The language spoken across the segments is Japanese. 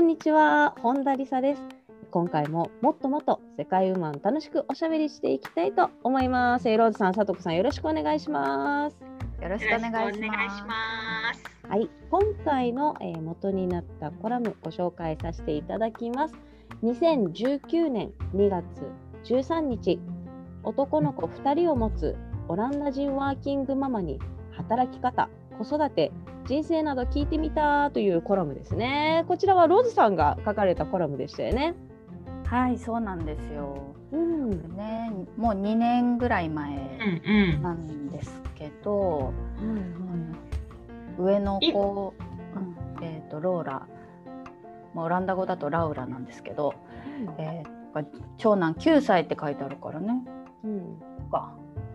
んにちは、本田理沙です。今回ももっともっと世界ウーマン楽しくおしゃべりしていきたいと思います。えーローズさん、さとこさん、よろしくお願いします。よろしくお願いします。す。はい、今回の、えー元になったコラムご紹介させていただきます。2019年2月13日、男の子2人を持つオランダ人ワーキングママに働き方、子育て、人生など聞いてみたというコラムですね。こちらはローズさんが書かれたコラムでしたよね。はい、そうなんですよ。うん、ね、もう2年ぐらい前うんうん。なんですけど、上の子、うんえっ、とローラ、まあオランダ語だとラウラなんですけど、えー長男9歳って書いてあるからね。うん、か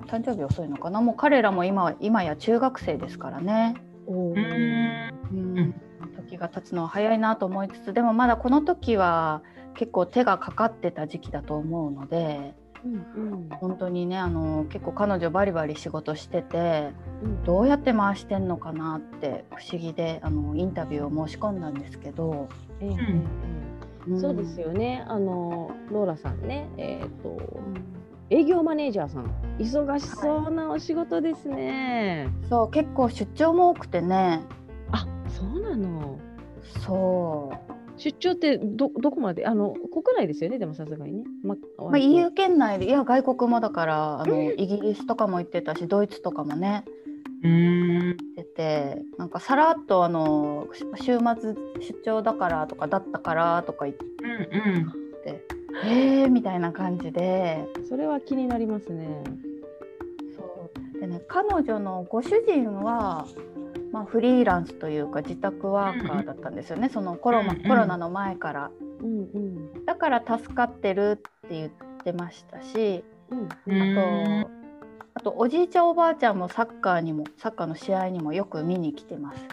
誕生日遅いのかな。もう彼らも今は今や中学生ですからね。うん。うん、時が経つのは早いなと思いつつでもまだこの時は結構手がかかってた時期だと思うのでうん本当にねあの結構彼女バリバリ仕事しててうん。どうやって回してんのかなって不思議であのインタビューを申し込んだんですけど、ええ。ええええそうですよね。あのローラさんね、えっ、と営業マネージャーさん、忙しそうなお仕事ですね。そう結構出張も多くてねあ、そうなの。そう出張ってどどこまで？あの国内ですよね。でもさすがにね。ままあ、EU 圏内でいや外国もだからあのイギリスとかも行ってたしドイツとかもねうん。っててなんかさらっとあのし週末出張だからとかだったからとか言っうんてえーみたいな感じで。それは気になりますね。そう。でね彼女のご主人は、まあ、フリーランスというか自宅ワーカーだったんですよね、そのコロコロナの前から。うんうん。だから助かってるって言ってましたし。あとあとおじいちゃんおばあちゃんもサッカーにもサッカーの試合にもよく見に来てます。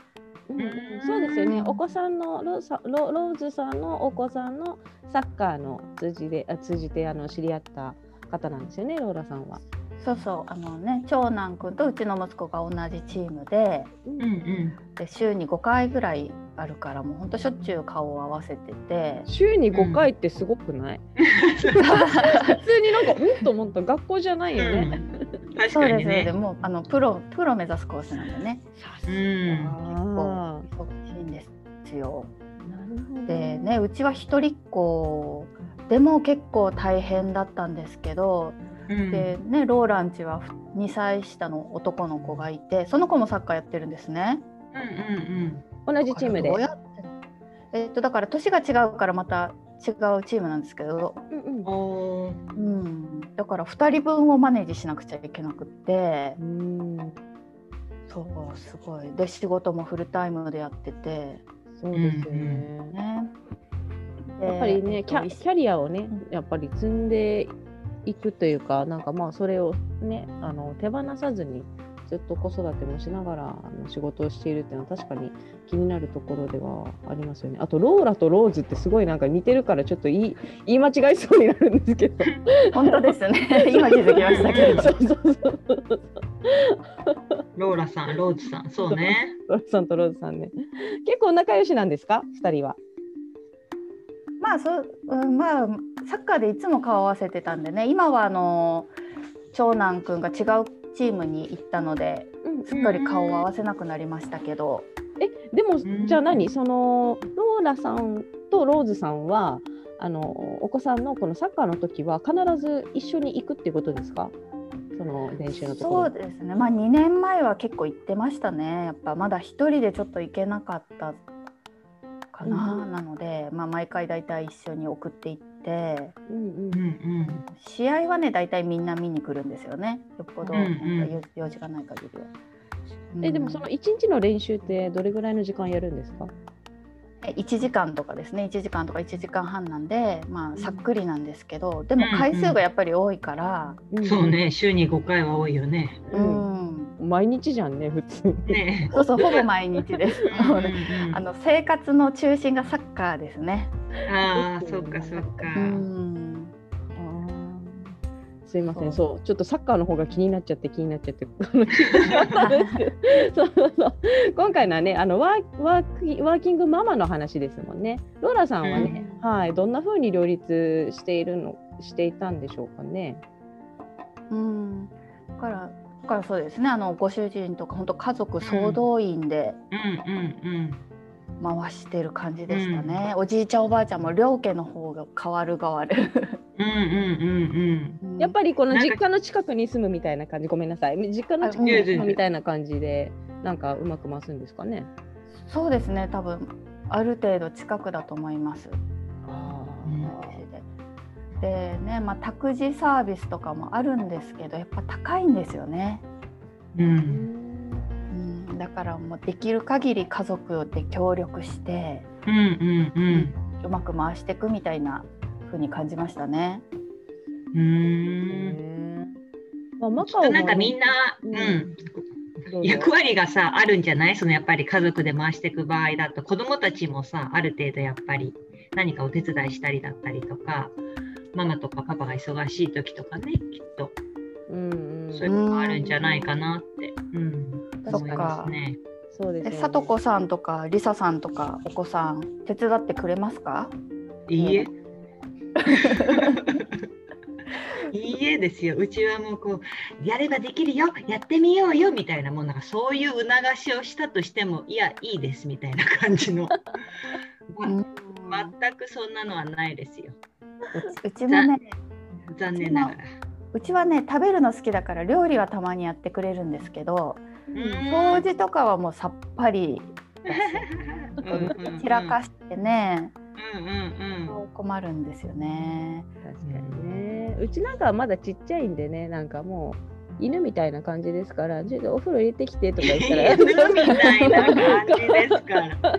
うんうんそうですよね。お子さんのローさロローズさんのお子さんのサッカーの通じであ通じてあの知り合った方なんですよね。ローラさんは。そうそうあのね長男くんとうちの息子が同じチームでうんうんうん。で週に5回ぐらいあるからもうほんとしょっちゅう顔を合わせてて週に5回ってすごくない、普通になんかうんと思った学校じゃないよね。確そうですかにねで。もうあのプロプロ目指すコースなんでねさすがうん。あ忙しいんですよ。ーなるほど。でねうちは一人っ子でも結構大変だったんですけど、うんでねローランチは2歳下の男の子がいてその子もサッカーやってるんですね。うん同じチームで。どうやって？えっとだから年が違うからまた違うチームなんですけど、うんうん。だから2人分をマネージしなくちゃいけなくって。うんそうすごい。で仕事もフルタイムでやってて。そうですよね。ね。でやっぱりね、えっとキャキャリアをね、やっぱり積んでいくというか、なんかまあそれをね、あの手放さずにずっと子育てもしながらあの仕事をしているっていうのは確かに気になるところではありますよね。あとローラとローズってすごいなんか似てるからちょっと言い言い間違いそうになるんですけど。本当ですね 今気づきましたけどそうそうそう。ローラさん、ローズさん、そうね。ローラさんとローズさんね。結構仲良しなんですか、二人は。まあそう、うん、まあサッカーでいつも顔合わせてたんでね今はあの長男くんが違うチームに行ったのですっかり顔を合わせなくなりましたけど、えでもん。じゃあ何？そのローラさんとローズさんはあのお子さんのこのサッカーの時は必ず一緒に行くっていうことですか？その練習のところそうですね。まあ2年前は結構行ってましたね。やっぱまだ一人でちょっと行けなかったかな、うん。なので、まあ、毎回だいたい一緒に送っていってうんうんうん。うん。試合はねだいたいみんな見に来るんですよね。よっぽどうんうん。なんか用用事がない限りは。えでもその1日の練習ってどれぐらいの時間やるんですか？1時間とかですね。1時間とか1時間半なんでまあさっくりなんですけどでも回数がやっぱり多いから、そうね、週に5回は多いよね。うん毎日じゃんね普通に。ねそうそうほぼ毎日です。あの生活の中心がサッカーですね。ああ、そっかそっか。うんすいませんそそうちょっとサッカーの方が気になっちゃって気になっちゃって そうそうそう今回のはねあのワーワーキワーキングママの話ですもんねローラさんはね、はいどんな風に両立しているのしていたんでしょうかね。うん、だからだからそうですねあのご主人とか本当家族総動員でうんうん回してる感じでしたね、おじいちゃんおばあちゃんも両家の方が変わる変わる、うん。うんうんうんやっぱりこの実家の近くに住むみたいな感じごめんなさい実家の近くに住むみたいな感じでなんかうまく回すんですかね。そうですね多分ある程度近くだと思います。あでねまあ託児サービスとかもあるんですけどやっぱ高いんですよね。うん。うーんうん、だからもうできる限り家族で協力してうんうんうん。うまく回していくみたいな風に感じましたね。うーん。ねまあ、なんかみんな、ううんうぞ役割がさあるんじゃない？そのやっぱり家族で回していく場合だと子どもたちもさある程度やっぱり何かお手伝いしたりだったりとかママとかパパが忙しい時とかねきっとうんうんそういうのもあるんじゃないかなって、うん、思いますね。そうですよねでさとこさんとかりささんとかお子さん手伝ってくれますか？いいえ。いいえですよ。うちはもうこうやればできるよ、やってみようよみたいなもんなんかそういう促しをしたとしてもいやいいですみたいな感じの。ま全くそんなのはないですよ。うち もね残念ながら。うちはね食べるの好きだから料理はたまにやってくれるんですけど掃除とかはもうさっぱり散らかしてね、うんうん困るんですよね。確かにねうちなんかはまだちっちゃいんでねなんかもう犬みたいな感じですからちょっとお風呂入れてきてとか言ったら 犬みたいな感じですから。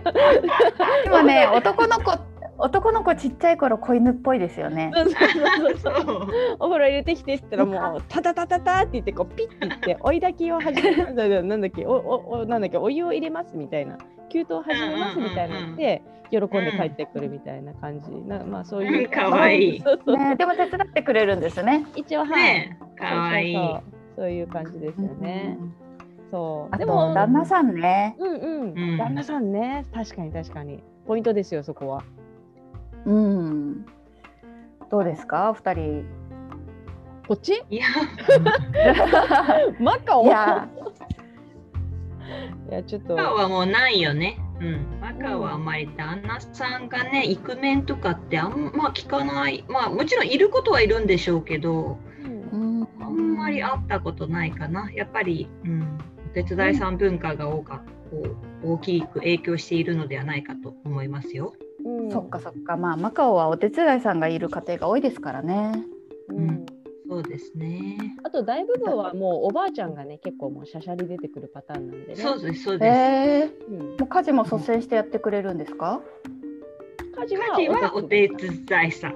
でもね男の子男の子ちっちゃい頃子犬っぽいですよね。そうそうそうそう。お風呂入れてきてって言ったらもうタタタタタって言ってこうピッて言って追い炊きを始めますなんだっけ？おおおなんだっけ？お湯を入れますみたいな。給湯を始めますみたいなので喜ん。で帰ってくるみたいな感じ。なまあそういう。うん。かわいい。そうそうね、でも手伝ってくれるんですね。一応はい、ねえ、かわいい。そうそうそう。そういう感じですよね、そう。あとでも旦那さんね。うんうん、うん。旦那さんね。確かに確かに。ポイントですよそこはうん。どうですか、お二人。こっち？いや、マカオ？いや、いやちょっとマカオはもうないよね。うん、マカオはあんまり旦那さんがね、イクメンとかってあんま聞かない。まあもちろんいることはいるんでしょうけど、うんうんあんまり会ったことないかな。やっぱり、うん、お手伝いさん文化が多かこう大きく影響しているのではないかと思いますよ。うんそっかそっか、まあマカオはお手伝いさんがいる家庭が多いですからね。うんそうですね。あと大部分はもうおばあちゃんがね結構もうしゃしゃり出てくるパターンなんでね。そうです、そうです。ええうん、もう家事も率先してやってくれるんですか？家事家事はお手い。伝いさん。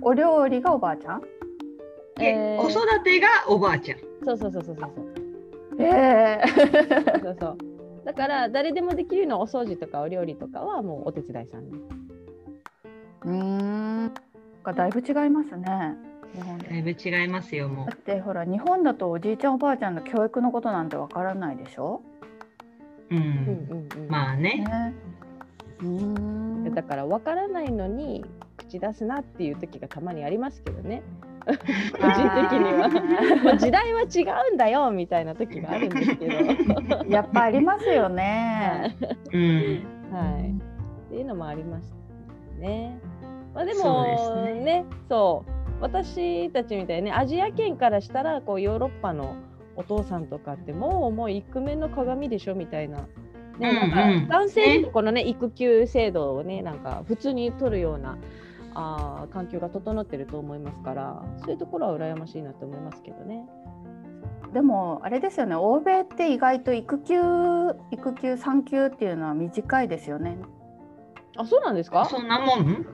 お料理がおばあちゃん？で、えー子育てがおばあちゃん。そうそうそうそうそうええそうそう。だから誰でもできるのお掃除とかお料理とかはもうお手伝いさんで。うーん。がだいぶ違いますね。日本で。だいぶ違いますよ、もだってほら日本だとおじいちゃんおばあちゃんの教育のことなんてわからないでしょ？う。うん。うんうんうん。まあね。ね。うーん。だから分からないのに口出すなっていう時がたまにありますけどね。個人的には。時代は違うんだよみたいな時があるんですけど。やっぱありますよね。うん。はい。っていうのもありましたね。まあでもねねそう私たちみたいにねアジア圏からしたらこうヨーロッパのお父さんとかってもうもうイクメンの鏡でしょみたいな。ね、なんか男性このね育休制度をねなんか普通に取るようなあー環境が整ってると思いますからそういうところは羨ましいなと思いますけどね。でもあれですよね。欧米って意外と育休育休産休っていうのは短いですよね。あそうなんですか？そんなもん？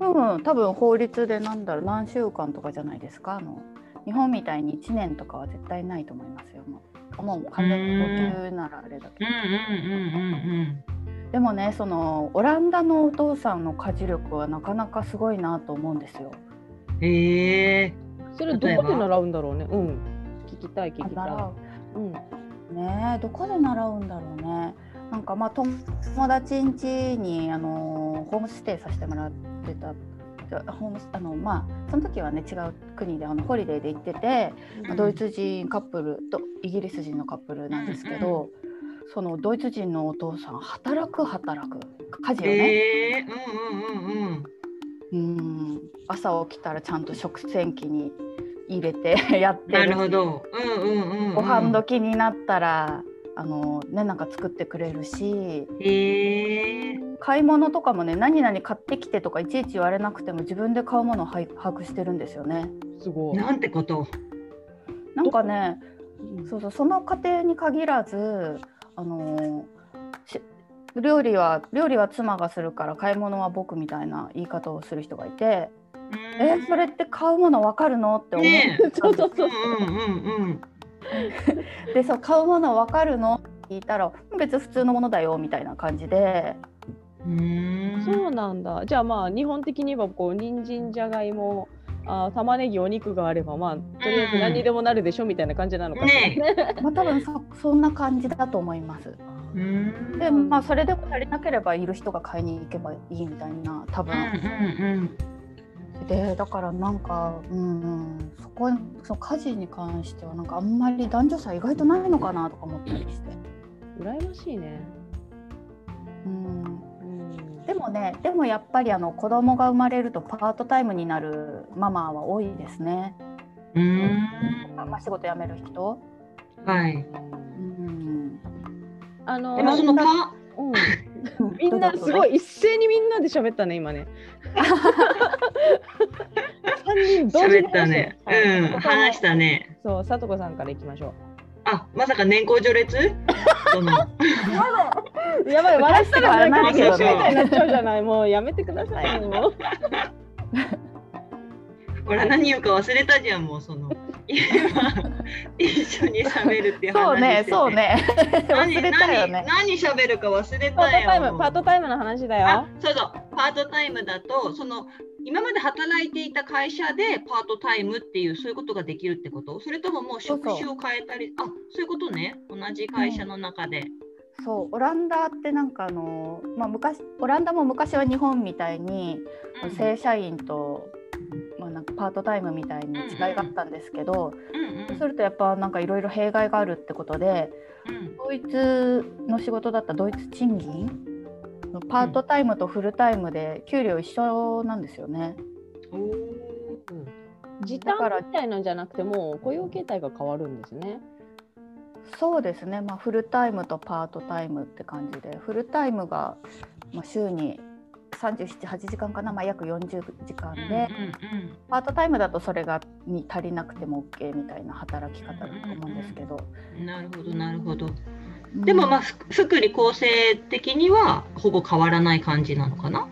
うん、多分法律でなんだろう何週間とかじゃないですか？あの日本みたいに1年とかは絶対ないと思いますよ。もうもう完全に高級ならあれだけうんうんうんうんどでもねそのオランダのお父さんの家事力はなかなかすごいなと思うんですよ。うん。へえ。それどこで習うんだろうねうん聞きたい聞きたい習うんうねえどこで習うんだろうね。なんかまあ友達ん家にあのホームステイさせてもらってたホームスあのまあその時はね違う国であのホリデーで行ってて、まあドイツ人カップルとイギリス人のカップルなんですけど、そのドイツ人のお父さん働く働く家事をね、へえ。うんうんうんうん。うん朝起きたらちゃんと食洗機に入れて やってなるるほど。うんうんうんうん。ご飯時になったらあのねなんか作ってくれるしへえ。買い物とかもね何々買ってきてとかいちいち言われなくても自分で買うものをはい把握してるんですよね。すごいなんてこと。なんかねうんそうそうその家庭に限らずあのし料理は料理は妻がするから買い物は僕みたいな言い方をする人がいて、えそれって買うもの分かるのって思ねってたんですそうそう。うんうんうんうん。でそう買うもの分かるのって聞いたら別に普通のものだよみたいな感じで。うーん。そうなんだ。じゃあまあ日本的に言えばこう人参じゃがいもあー玉ねぎお肉があればまあとりあえず何にでもなるでしょみたいな感じなのかな、ね まあ多分そそんな感じだと思います。うーん。でまあそれでも足りなければいる人が買いに行けばいいみたいな多分、うんうんでだからなんかうんうんそこその家事に関してはなんかあんまり男女差意外とないのかなとか思ったりして。羨ましいね、うんうん、でもねでもやっぱりあの子供が生まれるとパートタイムになるママは多いですね。うん。まあ、仕事辞める人。はい。うん、あのでもそのパうん、みんなすごい一斉にみんなで喋ったね今ね。三人同時に喋ったね。はいうん、話したね。そう、さとこさんからいきましょあ、まさか年功序列？やばい、笑ったらないけどねみたいになっちゃうじゃない。もうやめてくださいよ。ほら 何言うか忘れたじゃん、もうその。今、一緒に喋るっていうそうね話してて。そう。ね何忘れたよね。何何喋るか忘れパーたよ。トタイム、パートタイムの話だあよ。そうそう。パートタイムだとその今まで働いていた会社でパートタイムっていうそういうことができるってこと？それとももう職種を変えたり？あそういうことね。同じ会社の中で、そう。オランダってなんかあの、まあ、昔オランダも昔は日本みたいに、うん。正社員と、まあ、なんかパートタイムみたいに違いがあったんですけど、うんうんそうするとやっぱなんかいろいろ弊害があるってことでうん。ドイツの仕事だったらドイツ賃金パートタイムとフルタイムで給料一緒なんですよね。おー。時短みたいなんじゃなくてもう雇用形態が変わるんですね。そうですね、まあ、フルタイムとパートタイムって感じでフルタイムが、まあ、週に378時間かな、まあ、約40時間で、うんうんパートタイムだとそれがに足りなくても OK みたいな働き方だと思うんですけど、うんなるほどなるほど。うん。でもまあふ福利厚生的にはほぼ変わらない感じなのかな？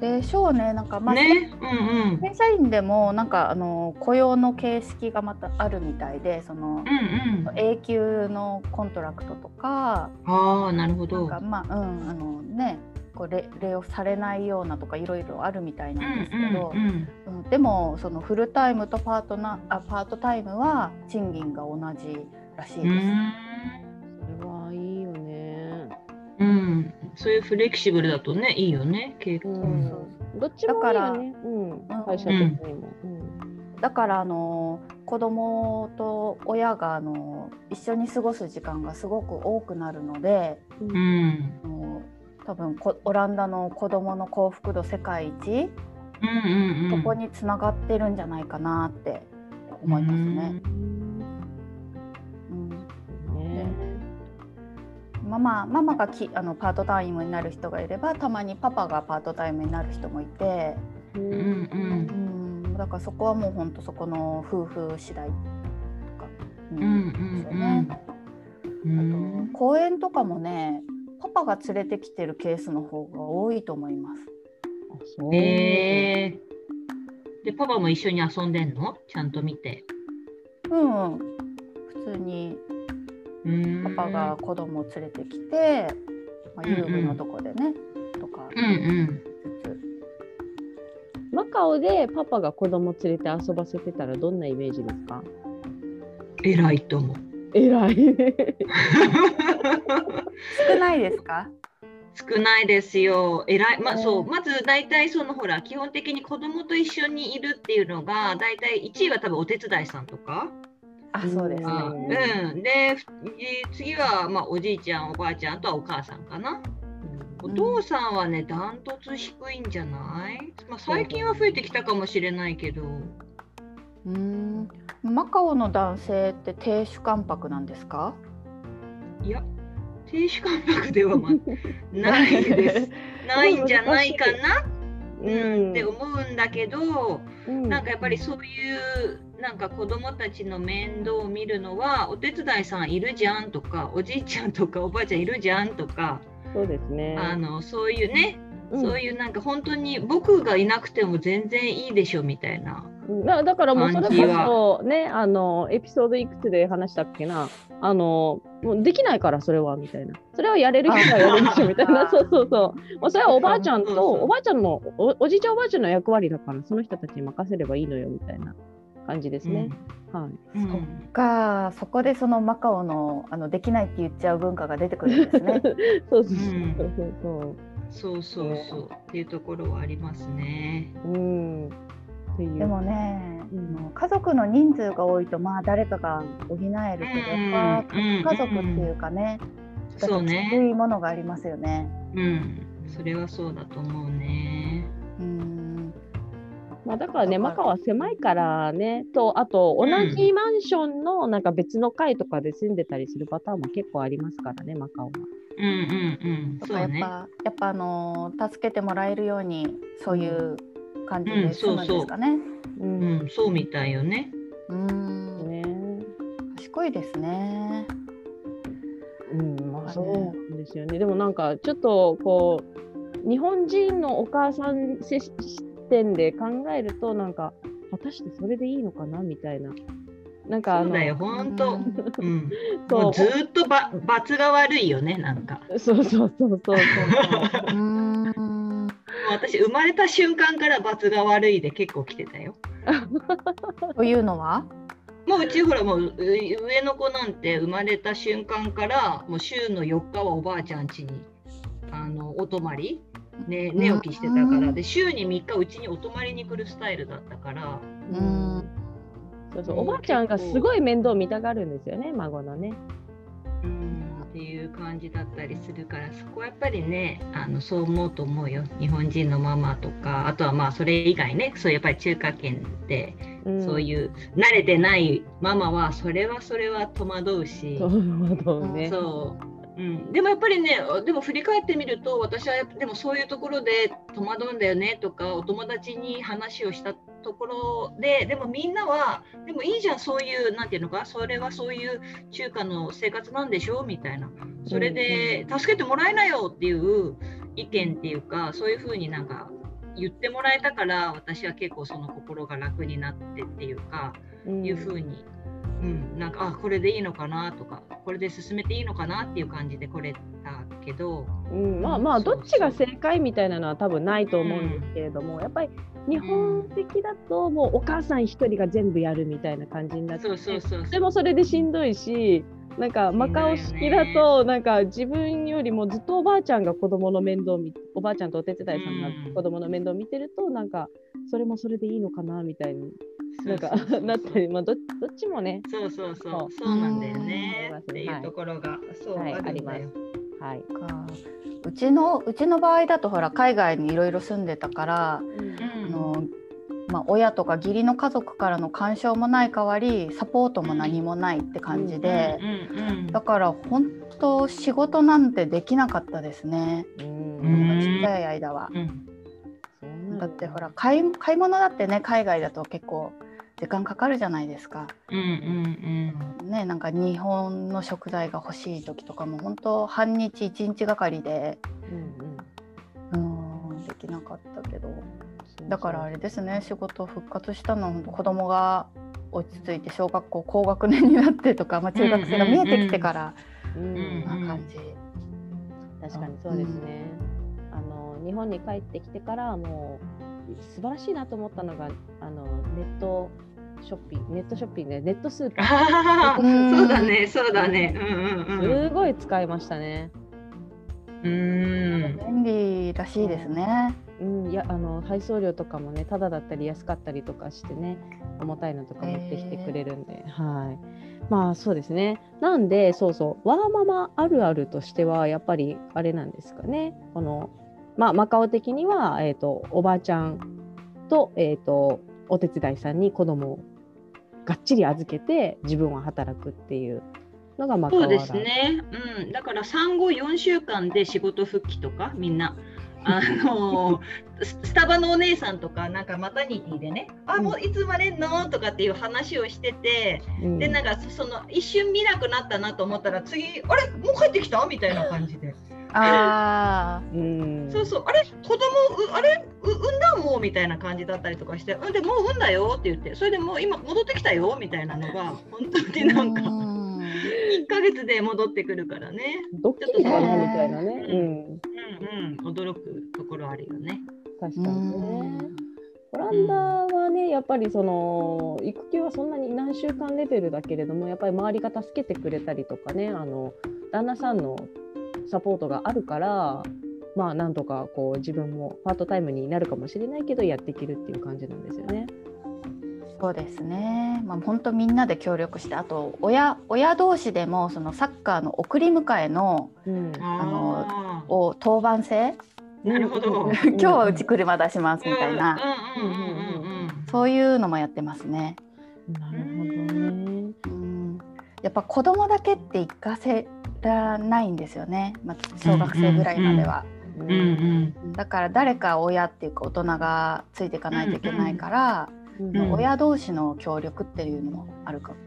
でしょうね。なんかまあ、ね？うんうん。正社員でもなんかあの雇用の形式がまたあるみたいでそのうんうん。永久の contract とか。ああなるほど。なんかまあうんあのねこうレレオフされないようなとかいろいろあるみたいなんですけど、うんうんうん。でもそのフルタイムとパートなあパートタイムは賃金が同じらしいです。それはいいよね。うん、そういうフレキシブルだとねいいよね結構、うん。どっちもいいよね。うん、会社的にも。うん。だからあの子供と親があの一緒に過ごす時間がすごく多くなるので、うん。あの多分こオランダの子供の幸福度世界一、うんうんうん。そこにつながってるんじゃないかなって思いますね。うん。ね。ママママがきあのパートタイムになる人がいればたまにパパがパートタイムになる人もいて、ううんんうん。うん、だからそこはもう本当そこの夫婦次第とかううんうんですよね。うんあと公園とかもねパパが連れてきてるケースの方が多いと思います。えー、でパパも一緒に遊んでんの？ちゃんと見て。うん、うん、普通にうんパパが子供を連れてきて、まあ、遊具のとこでね、とかうんうんつつマカオでパパが子供連れて遊ばせてたらどんなイメージですか？偉いと思う。偉い。少ないですか？少ないですよ。偉い。まあ、ねそう、まず大体そのほら、基本的に子供と一緒にいるっていうのが、大体1位は多分お手伝いさんとか。あそうですね。あうん。で、ふ次はまあおじいちゃん、おばあちゃんあとはお母さんかな。お父さんはね、ダントツ低いんじゃない、まあ、最近は増えてきたかもしれないけど。うーんマカオの男性って低主関白なんですか？いや、低主関白では、ま、ないです。ないんじゃないかな、うん、って思うんだけど、うんなんかやっぱりそういうなんか子供たちの面倒を見るのはお手伝いさんいるじゃんとかおじいちゃんとかおばあちゃんいるじゃんとか、そうですね。あのそういうね、うんそういうなんか本当に僕がいなくても全然いいでしょみたいな。だだからもうそれこそねあのエピソードいくつで話したっけな。あのもうできないからそれはみたいな。それはやれる人がやるんでしょみたいな。あそうそうそう。もうそれはおばあちゃんとおばあちゃんのおおじいちゃんおばあちゃんの役割だからその人たちに任せればいいのよみたいな感じですね、はい。うんそっか。そこでそのマカオのあのできないって言っちゃう文化が出てくるんですね。そうそううんそうそう。そうそうそうそう。っていうところはありますね。うんっていうでもね、うんあの家族の人数が多いとまあ誰かが補えるけど、やっぱうん家族っていうかね、そうね。低いものがありますよね。うん、それはそうだと思うね。うんまあ、だからね、マカオは狭いからね、と、あと同じマンションのなんか別の階とかで住んでたりするパターンも結構ありますからね、マカオは。うんうんうん、だそうね。からやっぱ、やっぱあのー助けてもらえるようにそういう感じうんで済むんですかね。ううん、そうみたいよね。うんね賢いですね。うん、まあねそうですよね。でもなんかちょっとこう、日本人のお母さん視点で考えると、なんか、果たしてそれでいいのかな？みたいな。なんかあの、そうだよ、本当。うん、そうもうずーっとば罰が悪いよね、なんか。そうそうそうそうそう。うん私、生まれた瞬間から罰が悪いで結構来てたよ。というのは？もううちほらもうう上の子なんて生まれた瞬間からもう週の4日はおばあちゃん家にあのお泊まり、ね、寝起きしてたから。で週に3日うちにお泊まりに来るスタイルだったから。うん。そうそう。おばあちゃんがすごい面倒見たがるんですよね、孫のね。うんっていう感じだったりするからそこはやっぱりねあのそう思うと思うよ日本人のママとかあとはまあそれ以外ねそうやっぱり中華圏でうん、そういう慣れてないママはそれはそれは戸惑うし。そうね。そう、うん、でもやっぱりねでも振り返ってみると私はでもそういうところで戸惑うんだよねとかお友達に話をしたところででもみんなはでもいいじゃんそういうなんていうのかそれはそういう中華の生活なんでしょみたいなそれで助けてもらえなよっていう意見っていうかそういうふうになんか言ってもらえたから私は結構その心が楽になってっていうか。うんいうふうに、うん、なんかあこれでいいのかなとかこれで進めていいのかなっていう感じで来れたけど、うん、まあまあどっちが正解みたいなのは多分ないと思うんですけれども、やっぱり日本的だともうお母さん一人が全部やるみたいな感じになってそうそうそうそれもそれでしんどいしなんかマカオ式だとなんか自分よりもずっとおばあちゃんが子供の面倒を見おばあちゃんとお手伝いさんがうん。子供の面倒を見てるとなんかそれもそれでいいのかなみたいになんかなったり、まあ、どどっちもね、そうそうそそう。うそうなんだようん。ねっていうところが、そう、はい。あるんだよ。あります。はい。かうちのうちの場合だとほら海外にいろいろ住んでたから、うん。あのまあ、親とか義理の家族からの干渉もない代わりサポートも何もないって感じで、うんうんだから本当仕事なんてできなかったですね、うん。うんちっちゃい間は。うん。そうなんだってほら買い買い物だってね海外だと結構時間かかるじゃないですか。うんうんねなんか日本の食材が欲しい時とかも本当半日一日がかりでうんうん。できなかったけど。うんだからあれですね仕事復活したの子供が落ち着いて小学校高学年になってとか、まあ、中学生が見えてきてからうんうんな感じ。確かにそうですね。あの日本に帰ってきてからもう素晴らしいなと思ったのがあのネットショッピングネットショッピングでネットスーパー。そうだねそうだね。うんうんうん。すごい使いましたね。うん。便利らしいですね。うん、いやあの配送料とかもねタダだったり安かったりとかしてね重たいのとか持ってきてくれるんで、はい。まあそうですね。なんでそうそうワーママあるあるとしてはやっぱりあれなんですかね。このまあマカオ的には、えー、とおばあちゃんと,、えー、とお手伝いさんに子供をがっちり預けて自分は働くっていうのがマカオあるあるそうですね、うん、だから産後4週間で仕事復帰とかみんな。あのス スタバのお姉さんとかなんかマタニティでね「あもういつ生まれんの?」とかっていう話をしててうんでなんかその一瞬見なくなったなと思ったら次「あれ？もう帰ってきた?」みたいな感じであうん。そうそう、あれ、子供うあれ、う産んだもうみたいな感じだったりとかして、うんでもう産んだよって言って、それでもう今戻ってきたよみたいなのが、本当あ。になんか、うん1ヶ月で戻ってくるからね、ドッキリかなみたいなね、うんうん、うんうん、驚くところあるよね。確うかにね。ん。オランダはね、やっぱりその育休はそんなに何週間レベルだけれども、やっぱり周りが助けてくれたりとかね、あの旦那さんのサポートがあるから、まあなんとかこう自分もパートタイムになるかもしれないけどやっていけるっていう感じなんですよね。そうですね。まあ本当みんなで協力して、あと親親同士でもそのサッカーの送り迎えのうん、あを当番制、ーなるほど。今日はうち車出しますみたいな、うんうんうんうんうんそういうのもやってますね。なるほどね。うん、やっぱ子供だけって行かせらないんですよね。まあ小学生ぐらいまでは。ううんうんだから誰か親っていうか大人がついていかないといけないから、うんうん親同士の協力っていうのもあるかも。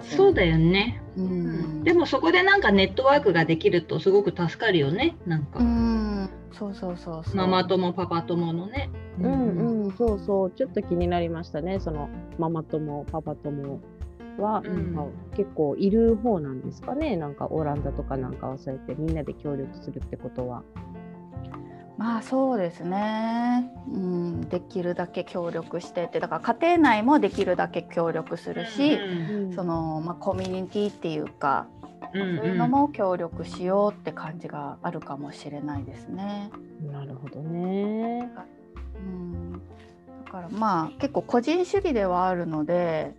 そうだよね。うんでもそこでなんかネットワークができるとすごく助かるよね。なんか、うん、そうそうそうそう。ママ友パパ友のね。うんうん、そうそう、ちょっと気になりましたね、そのママ友、パパ友は、うんなんか結構いる方なんですかね、なんかオランダとかなんかはそうやってみんなで協力するってことは。まあそうですね、うん、できるだけ協力してって。だから家庭内もできるだけ協力するし、うん。そのまあ、コミュニティっていうか、うんうん。そういうのも協力しようって感じがあるかもしれないですね。なるほどね。うん、だからまあ結構個人主義ではあるので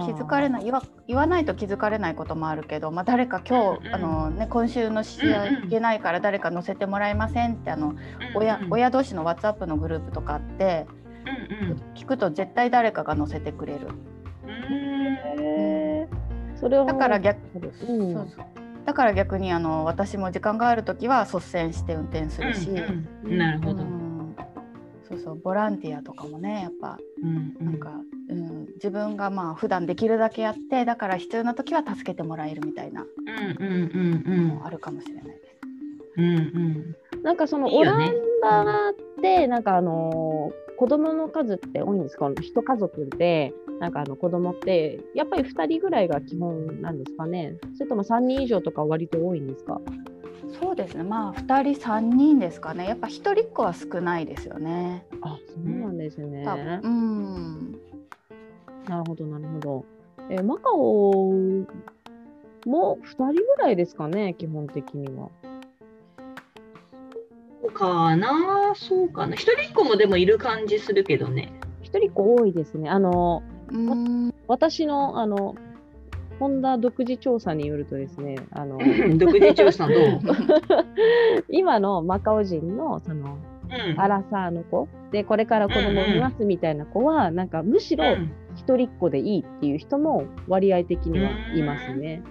気づかれない言わ言わないと気づかれないこともあるけど、まあ、誰か今日、うんうん。あのね、今週の試合行けないから誰か乗せてもらえませんってあのうん親うん。親同士の WhatsApp のグループとかあってうんうん。聞くと絶対誰かが乗せてくれる。だから逆うん。そうそう。だから逆にあの私も時間がある時は率先して運転するし、うんうん。なるほど。うんそうそうボランティアとかもねやっぱうんうん。なんか、うん、自分がまあ普段できるだけやってだから必要な時は助けてもらえるみたいな。うんうんうんうん。あるかもしれないです。うんうん。なんかそのオランダってなんかあのー子供の数って多いんですか？一家族でなんかあの子供ってやっぱり2人ぐらいが基本なんですかね？それとも3人以上とか割と多いんですか？そうですねまあ2人3人ですかねやっぱ1人っ子は少ないですよね。あそうなんですね。うんなるほどなるほど。えーマカオも2人ぐらいですかね基本的には。そうかなそうかな一人っ子もでもいる感じするけどね。一人っ子多いですね。あのうん私のあのホンダ独自調査によるとですね、あの 独自調査どう、今のマカオ人のそのうん。アラサーの子。でこれから子供を産みますみたいな子は、なんかむしろうん。一人っ子でいいっていう人も割合的にはいますね。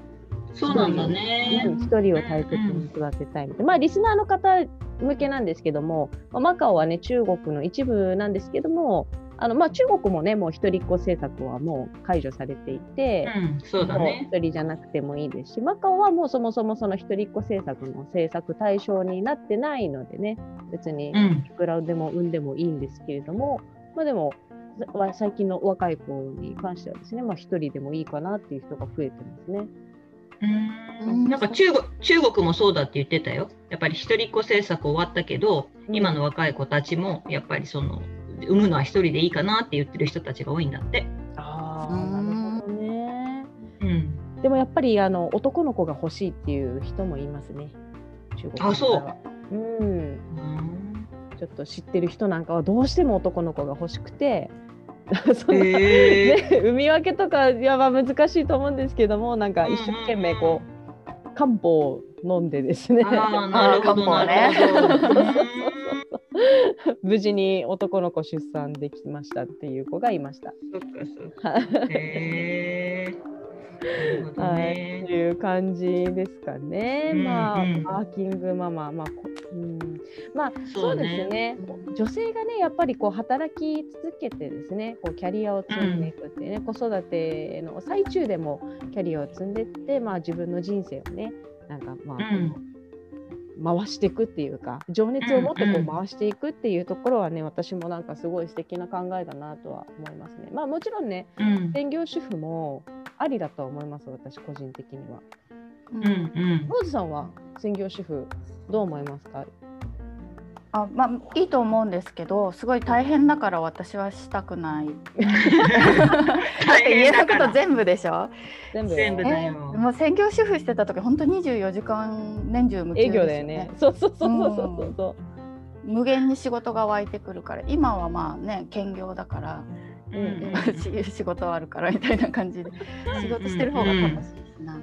そうなんだね。うん。一人を大切に育てたいみたいな。まあリスナーの方向けなんですけども、まあマカオはね中国の一部なんですけども、あのまあ、中国もねもう一人っ子政策はもう解除されていて、うん、そうだもうね。一人じゃなくてもいいですしマカオはもうそもそもその一人っ子政策の政策対象になってないのでね別にうんいくらでも産んでもいいんですけれども、まあ、でもわ最近の若い子に関してはですね、まあ、一人でもいいかなっていう人が増えてますね。うんなんか中国中国もそうだって言ってたよ。やっぱり一人っ子政策終わったけど、うん今の若い子たちもやっぱりその産むのは一人でいいかなって言ってる人たちが多いんだって。あーなるほどね。うん、でもやっぱりあの男の子が欲しいっていう人もいますね。中国あそううん。うんちょっと知ってる人なんかはどうしても男の子が欲しくて。そんなへーね、産み分けとかいやまあ難しいと思うんですけどもなんか一生懸命こう漢方を飲んでですねああ、なるほど、あーなるほど。無事に男の子出産できましたっていう子がいました。そっかそっか。へはい、ねと。いう感じですかね。うんまあ、うんワーキングママ、まあ、こうん、まあ、そそうですね。女性がね、やっぱりこう働き続けてですね、こうキャリアを積んでいくっていうね、子育ての最中でもキャリアを積んでいって、まあ自分の人生をね、なんかまあ、うん回していくっていうか情熱を持ってこう回していくっていうところはね、私もなんかすごい素敵な考えだなとは思いますね。まあもちろんねうん。専業主婦もありだとは思います私個人的には。うんうん。ローズさんは専業主婦どう思いますか？あまあいいと思うんですけどすごい大変だから私はしたくない。だって家のこと全部でしょ？全部。全部だえよもう専業主婦してた時本当24時間年中無休営ですよ業だよね。そうそうそうそうそうそう。無限に仕事が湧いてくるから。今はまあね兼業だから。うん。うん。し仕事はあるからみたいな感じで。仕事してる方が楽しいしな、う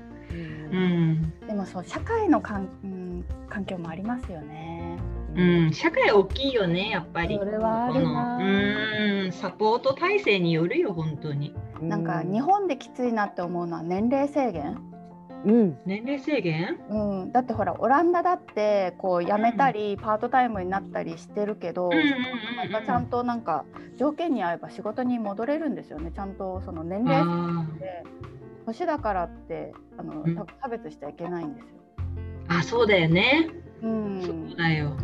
ん。でもそう社会のかん、うん、環境もありますよね。うん、社会大きいよね、やっぱり。それはあるな。このうん、サポート体制によるよ、本当に。なんか日本できついなって思うのは年齢制限、うん。年齢制限？うん、だってほらオランダだってこう辞めたりパートタイムになったりしてるけど、なんかちゃんとなんか条件に合えば仕事に戻れるんですよね。ちゃんとその年齢制あ限で年だからってあの、うん。た差別しちゃいけないんですよ。ーあ、そうだよね。うん、そうだよ。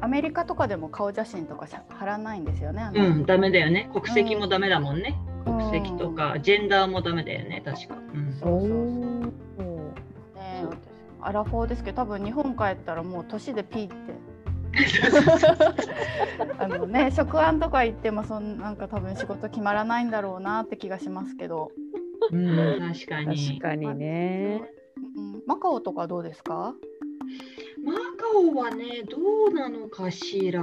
アメリカとかでも顔写真とかしゃ貼らないんですよね。うん、ダメだよね。国籍もダメだもんね。うん国籍とか、ジェンダーもダメだよね、確か。うんそうそうそうね私アラフォーですけど多分日本帰ったらもう年でピーって あのね職案とか行ってもそんなんか多分仕事決まらないんだろうなって気がしますけど、うん、確か確に。かにね。うん、マカオとかどうですか？マカオはね、どうなのかしら。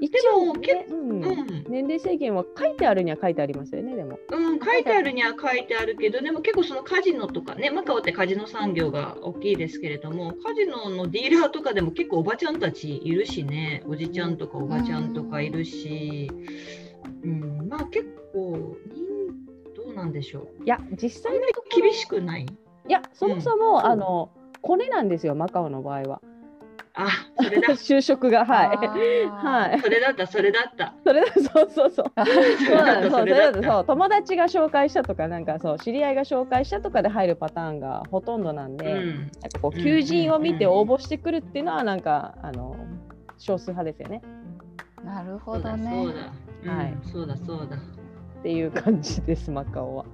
一でも応、ねけうんうん、年齢制限は書いてあるには書いてありますよね、でも。うん、書いてあるには書いてあるけど、でも結構そのカジノとかね、マカオってカジノ産業が大きいですけれども、カジノのディーラーとかでも結構おばちゃんたちいるしね、おじちゃんとかおばちゃんとかいるし、うん、まあ結構、人どうなんでしょう。いや、実際のに厳しくない？いや、そもそも、うんあの、コネなんですよ、マカオの場合は。あ、それだ。就職が、はい。は はい。それだった、それだった。それだ、そうそうそう。そうなのそうそそれそう友達が紹介したとかなんかそう知り合いが紹介したとかで入るパターンがほとんどなんで、うん。なんかこううん求人を見てうん応募してくるっていうのはなんかあの少数派ですよねなるほそうだ、どねそう。だ。うんはいそうだ、そうだ。っていう感じですマカオは。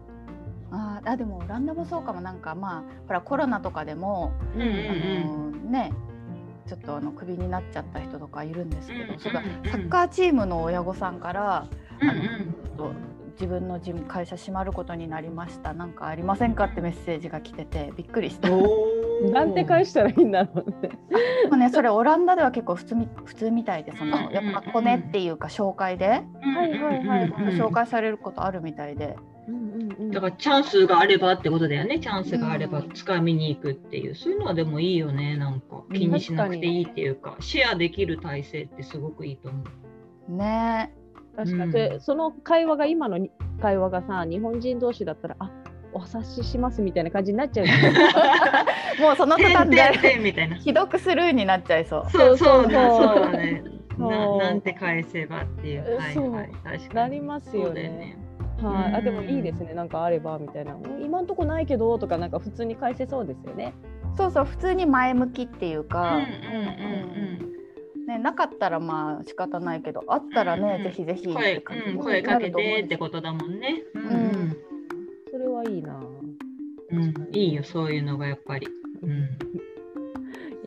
あーあでもオランダもそうかも。なんかまあほらコロナとかでも、うんうんうん。あのねちょっとあのクビになっちゃった人とかいるんですけど、うんそうんうん。サッカーチームの親御さんから、うんあのちょっと自分の事務会社閉まることになりました。なんかありませんかってメッセージが来ててびっくりした。なんて返したらいいんだろうね。もねそれオランダでは結構普通み普通みたいでそうんのやっぱコネっていうか紹介ではいはいはいうんうん。うん紹介されることあるみたいで。うんうんうんだからチャンスがあればってことだよね。チャンスがあればうん掴みに行くっていう、そういうのはでもいいよね。なんか気にしなくていいっていうか、シェアできる体制ってすごくいいと思う。ね確かに、うんでその会話が今のに会話がさ日本人同士だったらあお察ししますみたいな感じになっちゃう もうその途端でんみたいな。既読スルーになっちゃいそう。そうそうそうそうだね。ななんて返せばっていう。えはいはい、確かに。なりますよね。はい、あでもいいですね。なんかあればみたいな。うん今んとこないけどとかなんか普通に返せそうですよね。そうそう。普通に前向きっていうか、うんうんうんね、なかったらまあ仕方ないけどあったらね、うんぜひぜひっ声て感じにうん声かけてってことだもんね。うんん。それはいいな。うんうん、いいよそういうのがやっぱり。うん。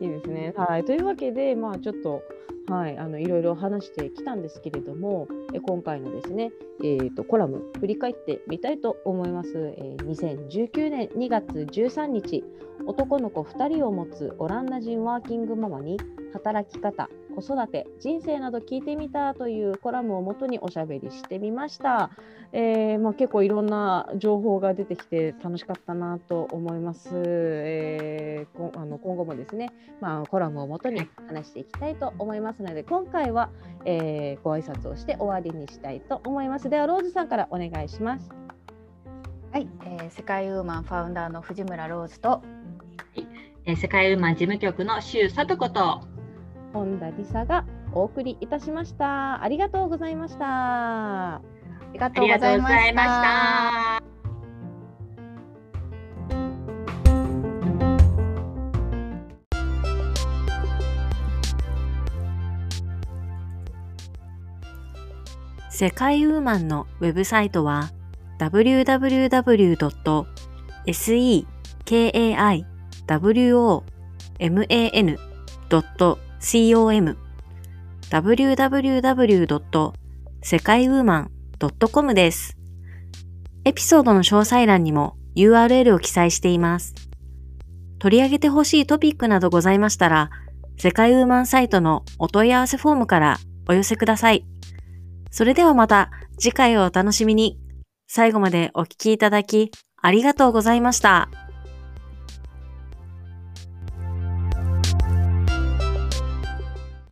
いいですね。はい、というわけで、まあ、ちょっと、はい、あのいろいろ話してきたんですけれども、え今回のですね、えー、とコラム振り返ってみたいと思います。えー2019年2月13日、男の子2人を持つオランダ人ワーキングママに働き方、子育て、人生など聞いてみたというコラムをもとにおしゃべりしてみました。えーまあ、結構いろんな情報が出てきて楽しかったなと思います。えーこあの今後もですね、まあ、コラムをもとに話していきたいと思いますので今回は、えーご挨拶をして終わりにしたいと思います。ではローズさんからお願いします。はい、えー世界ウーマンファウンダーの藤村ローズとえー世界ウーマン事務局の周里子と。本田理沙がお送りいたしました。ありがとうございました。ありがあとうごございました。世界ウーマンのウェブサイトは www.sekaiwoman.com com www. 世界ウーマン .com です。エピソードの詳細欄にも URL を記載しています。取り上げてほしいトピックなどございましたら、世界ウーマンサイトのお問い合わせフォームからお寄せください。それではまた次回をお楽しみに。最後までお聞きいただきありがとうございました。